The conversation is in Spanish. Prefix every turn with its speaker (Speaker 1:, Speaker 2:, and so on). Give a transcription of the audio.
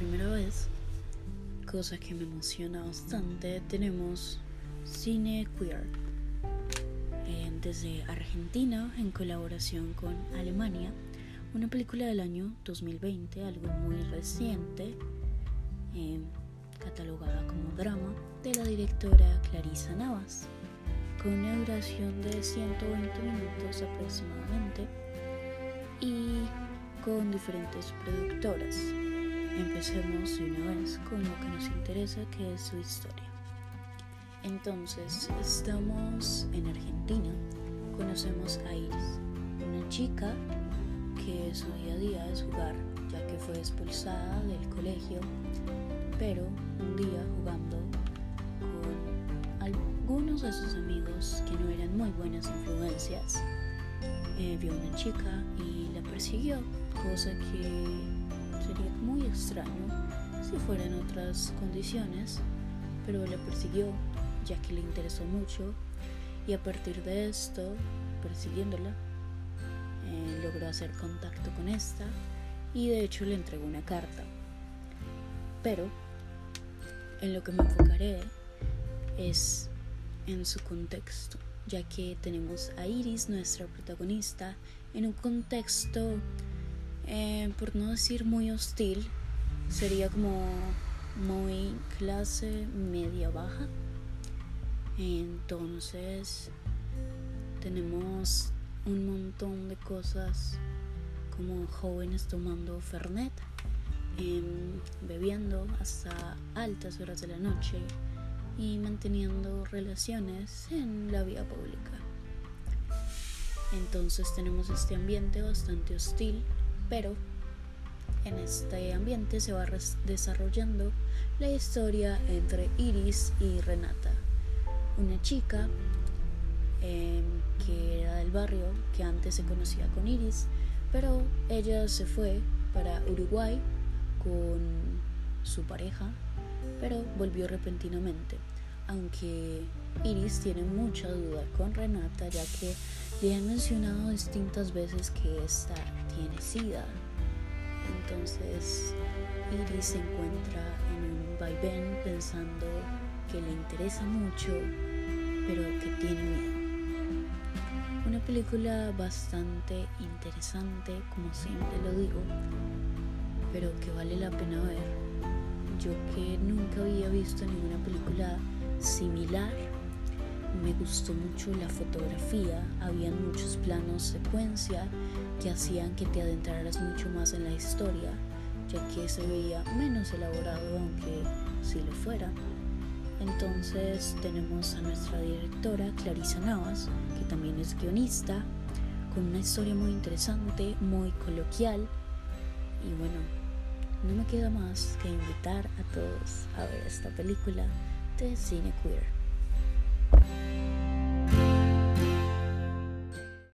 Speaker 1: primera vez, cosa que me emociona bastante, tenemos Cine Queer. Eh, desde Argentina, en colaboración con Alemania, una película del año 2020, algo muy reciente, eh, catalogada como drama, de la directora Clarisa Navas, con una duración de 120 minutos aproximadamente y con diferentes productoras. Empecemos de una vez con lo que nos interesa, que es su historia. Entonces, estamos en Argentina, conocemos a Iris, una chica que su día a día es jugar, ya que fue expulsada del colegio, pero un día jugando con algunos de sus amigos que no eran muy buenas influencias, eh, vio una chica y la persiguió, cosa que sería muy extraño si fuera en otras condiciones, pero la persiguió ya que le interesó mucho y a partir de esto, persiguiéndola, eh, logró hacer contacto con esta y de hecho le entregó una carta. Pero en lo que me enfocaré es en su contexto ya que tenemos a Iris, nuestra protagonista, en un contexto, eh, por no decir muy hostil, sería como muy clase media baja. Entonces tenemos un montón de cosas como jóvenes tomando Fernet, em, bebiendo hasta altas horas de la noche, y manteniendo relaciones en la vía pública. Entonces tenemos este ambiente bastante hostil, pero en este ambiente se va desarrollando la historia entre Iris y Renata, una chica em, que era del barrio, que antes se conocía con Iris, pero ella se fue para Uruguay con su pareja, pero volvió repentinamente aunque Iris tiene mucha duda con Renata ya que le han mencionado distintas veces que esta tiene sida. Entonces Iris se encuentra en un vaivén pensando que le interesa mucho, pero que tiene miedo. Una película bastante interesante, como siempre lo digo, pero que vale la pena ver. Yo que nunca había visto ninguna película similar. Me gustó mucho la fotografía, habían muchos planos secuencia que hacían que te adentraras mucho más en la historia, ya que se veía menos elaborado aunque si lo fuera. Entonces tenemos a nuestra directora Clarisa Navas, que también es guionista, con una historia muy interesante, muy coloquial. Y bueno, no me queda más que invitar a todos a ver esta película de cine queer.